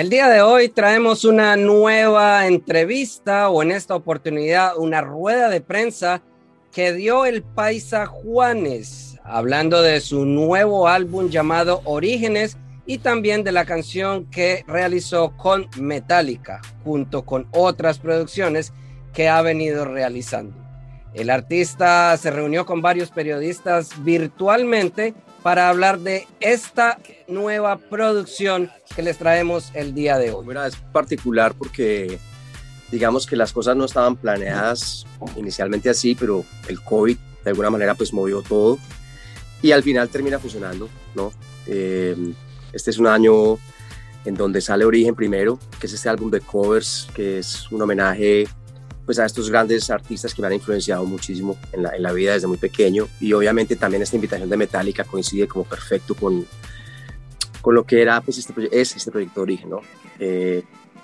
El día de hoy traemos una nueva entrevista o en esta oportunidad una rueda de prensa que dio el paisa Juanes, hablando de su nuevo álbum llamado Orígenes y también de la canción que realizó con Metallica, junto con otras producciones que ha venido realizando. El artista se reunió con varios periodistas virtualmente para hablar de esta nueva producción que les traemos el día de hoy. Mira, es particular porque digamos que las cosas no estaban planeadas inicialmente así, pero el COVID de alguna manera pues movió todo y al final termina funcionando, ¿no? Eh, este es un año en donde sale Origen primero, que es este álbum de covers, que es un homenaje pues a estos grandes artistas que me han influenciado muchísimo en la, en la vida desde muy pequeño y obviamente también esta invitación de Metallica coincide como perfecto con, con lo que era pues este, es este proyecto de origen, ¿no? Eh,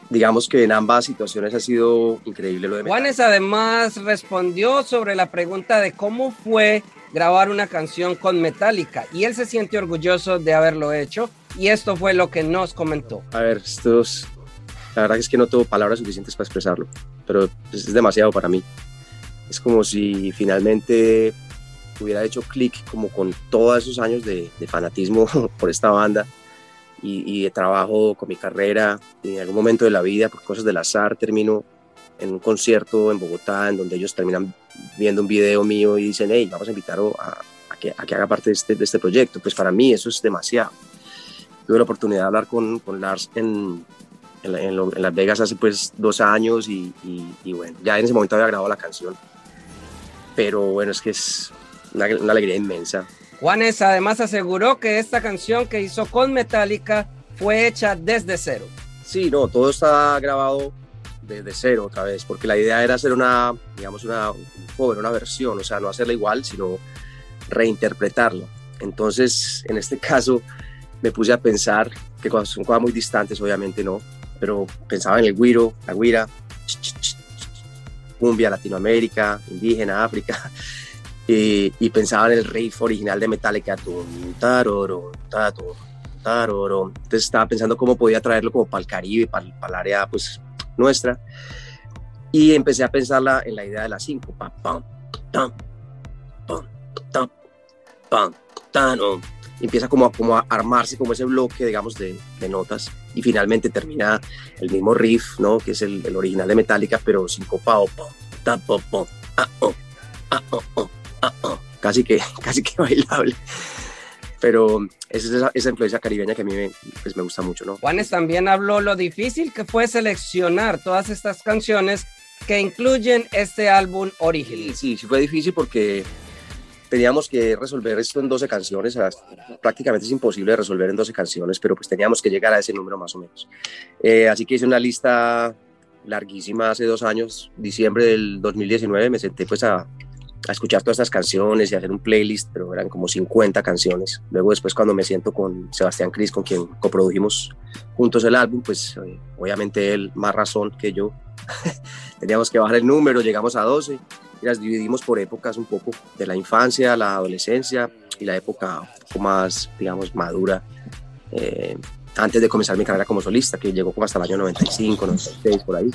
digamos que en ambas situaciones ha sido increíble lo de Metallica. Juanes además respondió sobre la pregunta de cómo fue grabar una canción con Metallica y él se siente orgulloso de haberlo hecho y esto fue lo que nos comentó. A ver, estos, la verdad es que no tengo palabras suficientes para expresarlo pero pues, es demasiado para mí. Es como si finalmente hubiera hecho clic como con todos esos años de, fanatismo por esta banda y, de trabajo con mi carrera y en algún momento de la vida, por cosas del azar, termino en un concierto en Bogotá en donde ellos terminan viendo un video mío y dicen, hey, vamos a invitarlo a, que, a que, haga parte de este, de este proyecto. Pues para mí eso es demasiado. Tuve la oportunidad de hablar con, con Lars en, en, Las Vegas hace pues dos años y, bueno, ya en ese momento había grabado la canción. Pero bueno, es que es una, alegría inmensa. Juanes además aseguró que esta canción que hizo con Metallica fue hecha desde cero. Sí, no, todo está grabado desde cero otra vez, porque la idea era hacer una, digamos, una cover, una versión, o sea, no hacerla igual, sino reinterpretarla. Entonces, en este caso, me puse a pensar que son cosas muy distantes, obviamente no, pero pensaba en el guiro, la guira, cumbia, Latinoamérica, indígena, África, y, pensaba en el riff original de Metallica, taroro, taroro. entonces estaba pensando cómo podía traerlo como para el Caribe, para, para el área pues nuestra, y empecé a pensarla en la idea de las cinco, pam, pam, pam, pam, pam, pam, pam, empieza como a, como a armarse como ese bloque, digamos, de, de, notas y finalmente termina el mismo riff, ¿no? Que es el, el original de Metallica, pero sincopado, casi que, casi que bailable. Pero esa es esa, esa, influencia caribeña que a mí me, pues me gusta mucho, ¿no? Juanes también habló lo difícil que fue seleccionar todas estas canciones que incluyen este álbum original. Sí, sí, sí fue difícil porque teníamos que resolver esto en 12 canciones, prácticamente es imposible resolver en 12 canciones, pero pues teníamos que llegar a ese número más o menos. Eh, así que hice una lista larguísima hace dos años, diciembre del 2019, me senté pues a, a escuchar todas estas canciones y hacer un playlist, pero eran como 50 canciones. Luego después cuando me siento con Sebastián Cris, con quien coprodujimos juntos el álbum, pues eh, obviamente él más razón que yo. Teníamos que bajar el número, llegamos a 12 y las dividimos por épocas un poco, de la infancia, la adolescencia y la época un poco más, digamos, madura, eh, antes de comenzar mi carrera como solista, que llegó como hasta el año 95, 96, por ahí.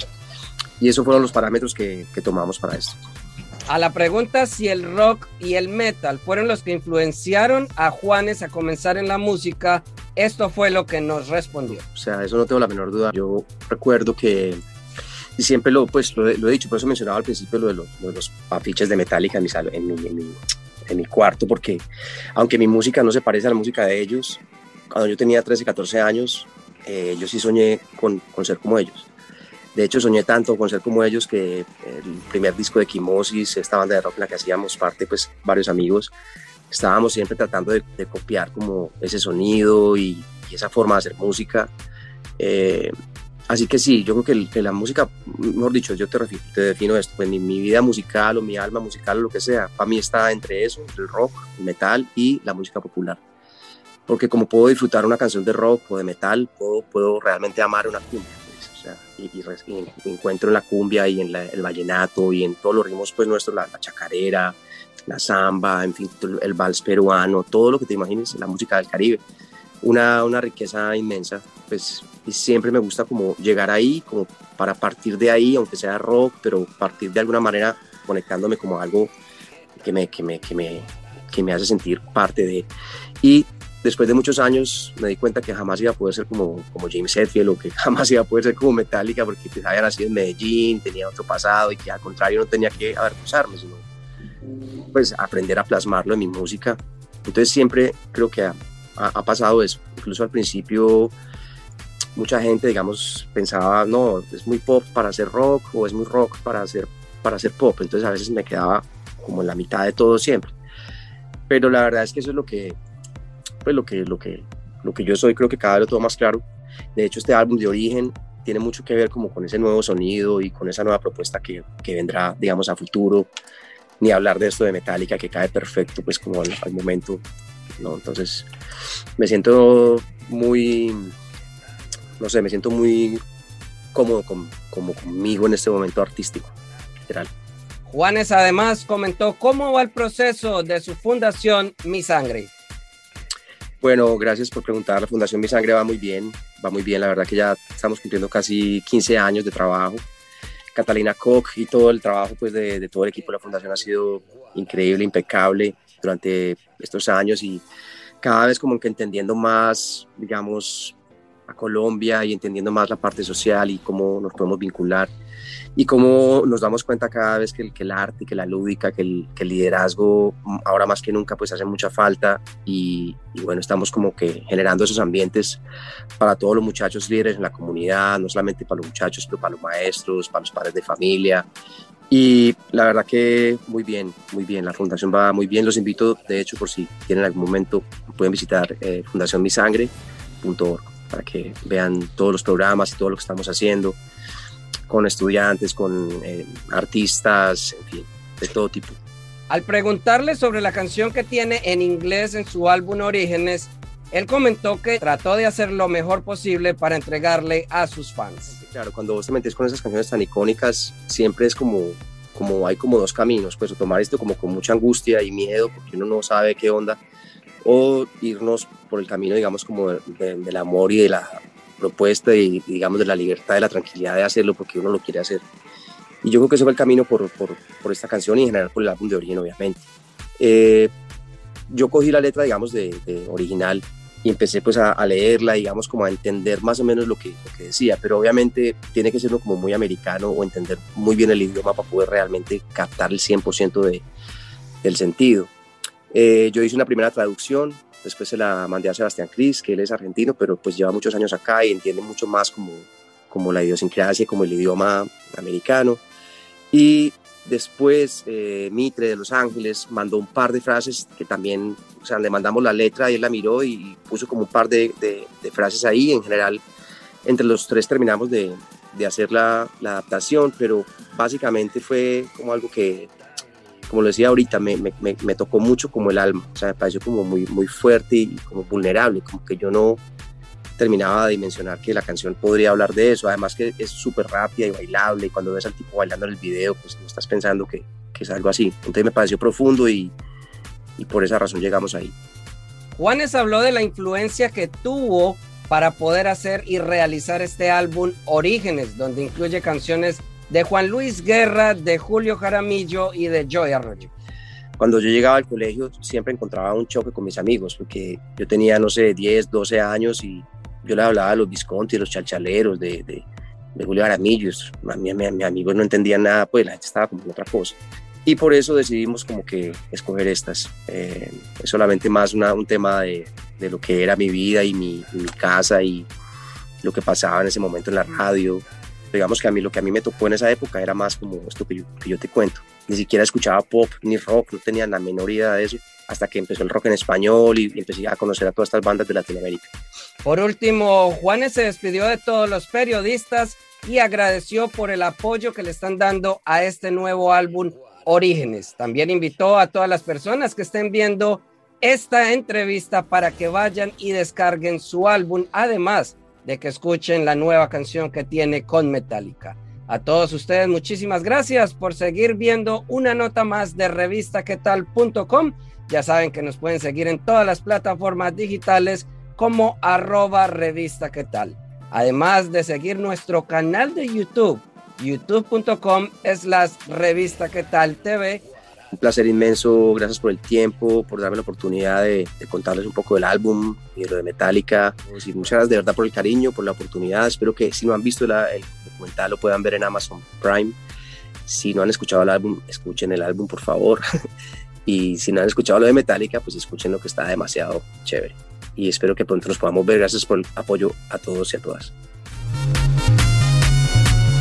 Y esos fueron los parámetros que, que tomamos para esto. A la pregunta si el rock y el metal fueron los que influenciaron a Juanes a comenzar en la música, esto fue lo que nos respondió. O sea, eso no tengo la menor duda. Yo recuerdo que y siempre lo, pues, lo, he dicho, por eso mencionaba al principio lo de, los afiches de Metallica en mi, en, mi, en, mi, en mi cuarto, porque aunque mi música no se parece a la música de ellos, cuando yo tenía 13, 14 años, eh, yo sí soñé con, con, ser como ellos. De hecho, soñé tanto con ser como ellos que el primer disco de Quimosis, esta banda de rock en la que hacíamos parte, pues varios amigos, estábamos siempre tratando de, copiar como ese sonido y, esa forma de hacer música. Eh, así que sí, yo creo que, la música, mejor dicho, yo te, te defino esto, pues mi, mi, vida musical o mi alma musical o lo que sea, para mí está entre eso, entre el rock, el metal y la música popular. Porque como puedo disfrutar una canción de rock o de metal, puedo, puedo realmente amar una cumbia y, encuentro en la cumbia y en el vallenato y en todos los ritmos pues nuestros, la, chacarera, la samba, en fin, el vals peruano, todo lo que te imagines, la música del Caribe. Una, una riqueza inmensa, pues y siempre me gusta como llegar ahí, como para partir de ahí, aunque sea rock, pero partir de alguna manera conectándome como algo que me, que me, que me, que me hace sentir parte de. Y después de muchos años me di cuenta que jamás iba a poder ser como, como James Hetfield o que jamás iba a poder ser como Metallica porque pues, había nacido en Medellín, tenía otro pasado y que al contrario no tenía que avergonzarme, sino pues aprender a plasmarlo en mi música. Entonces siempre creo que ha, ha, pasado eso. Incluso al principio mucha gente, digamos, pensaba, no, es muy pop para hacer rock o es muy rock para hacer, para hacer pop. Entonces a veces me quedaba como en la mitad de todo siempre. Pero la verdad es que eso es lo que pues lo que, lo que, lo que yo soy, creo que cada vez lo tengo más claro. De hecho, este álbum de origen tiene mucho que ver como con ese nuevo sonido y con esa nueva propuesta que, que vendrá, digamos, a futuro. Ni hablar de esto de Metallica, que cae perfecto, pues como al, momento, ¿no? Entonces, me siento muy, no sé, me siento muy cómodo con, como conmigo en este momento artístico, literal. Juanes además comentó cómo va el proceso de su fundación Mi Sangre. Bueno, gracias por preguntar. La Fundación Mi Sangre va muy bien, va muy bien. La verdad que ya estamos cumpliendo casi 15 años de trabajo. Catalina Koch y todo el trabajo pues, de, de todo el equipo de la Fundación ha sido increíble, impecable durante estos años y cada vez como que entendiendo más, digamos, a Colombia y entendiendo más la parte social y cómo nos podemos vincular y cómo nos damos cuenta cada vez que el, que el arte, que la lúdica, que el, que el, liderazgo ahora más que nunca pues hace mucha falta y, bueno, estamos como que generando esos ambientes para todos los muchachos líderes en la comunidad, no solamente para los muchachos, pero para los maestros, para los padres de familia. Y la verdad que muy bien, muy bien, la fundación va muy bien. Los invito, de hecho, por si tienen algún momento, pueden visitar eh, fundacionmisangre.org para que vean todos los programas y todo lo que estamos haciendo con estudiantes, con eh, artistas, en fin, de todo tipo. Al preguntarle sobre la canción que tiene en inglés en su álbum Orígenes, él comentó que trató de hacer lo mejor posible para entregarle a sus fans. Claro, cuando vos te metes con esas canciones tan icónicas, siempre es como, como hay como dos caminos, pues tomar esto como con mucha angustia y miedo, porque uno no sabe qué onda, o irnos por el camino, digamos, como del amor y de la propuesta y, digamos, de la libertad, de la tranquilidad de hacerlo porque uno lo quiere hacer. Y yo creo que ese fue el camino por, por, por esta canción y en general por el álbum de origen, obviamente. Eh, yo cogí la letra, digamos, de, original y empecé pues a, leerla, digamos, como a entender más o menos lo que, lo que decía, pero obviamente tiene que ser como muy americano o entender muy bien el idioma para poder realmente captar el 100% de, del sentido. Eh, yo hice una primera traducción, Después se la mandé a Sebastián Cris, que él es argentino, pero pues lleva muchos años acá y entiende mucho más como, como la idiosincrasia, como el idioma americano. Y después eh, Mitre de Los Ángeles mandó un par de frases que también, o sea, le mandamos la letra y él la miró y puso como un par de, de, frases ahí. En general, entre los tres terminamos de, de hacer la, la, adaptación, pero básicamente fue como algo que como lo decía ahorita, me, me, me, tocó mucho como el alma, o sea, me pareció como muy, muy fuerte y como vulnerable, como que yo no terminaba de dimensionar que la canción podría hablar de eso, además que es súper rápida y bailable, y cuando ves al tipo bailando en el video, pues no estás pensando que, que es algo así, entonces me pareció profundo y, y por esa razón llegamos ahí. Juanes habló de la influencia que tuvo para poder hacer y realizar este álbum Orígenes, donde incluye canciones de Juan Luis Guerra, de Julio Jaramillo y de Joy Arroyo. Cuando yo llegaba al colegio siempre encontraba un choque con mis amigos, porque yo tenía, no sé, 10, 12 años y yo le hablaba a los Visconti, los chalchaleros, de, de, de Julio Jaramillo. Mis mi, amigos no entendían nada, pues la gente estaba como en otra cosa. Y por eso decidimos como que escoger estas. Eh, es solamente más un tema de, de, lo que era mi vida y mi, mi casa y lo que pasaba en ese momento en la radio digamos que a mí lo que a mí me tocó en esa época era más como esto que yo, te cuento. Ni siquiera escuchaba pop ni rock, no tenía la menor idea de eso, hasta que empezó el rock en español y, empecé a conocer a todas estas bandas de Latinoamérica. Por último, Juanes se despidió de todos los periodistas y agradeció por el apoyo que le están dando a este nuevo álbum Orígenes. También invitó a todas las personas que estén viendo esta entrevista para que vayan y descarguen su álbum, además de que escuchen la nueva canción que tiene con Metallica. A todos ustedes, muchísimas gracias por seguir viendo una nota más de revistaquetal.com. Ya saben que nos pueden seguir en todas las plataformas digitales como arroba. Además de seguir nuestro canal de YouTube, youtube.com es la revista qué tal TV un placer inmenso, gracias por el tiempo, por darme la oportunidad de, contarles un poco del álbum y de lo de Metallica. Muchas gracias de verdad por el cariño, por la oportunidad. Espero que si no han visto el documental lo puedan ver en Amazon Prime. Si no han escuchado el álbum, escuchen el álbum, por favor. y si no han escuchado lo de Metallica, pues escuchen lo que está demasiado chévere. Y espero que pronto nos podamos ver. Gracias por el apoyo a todos y a todas.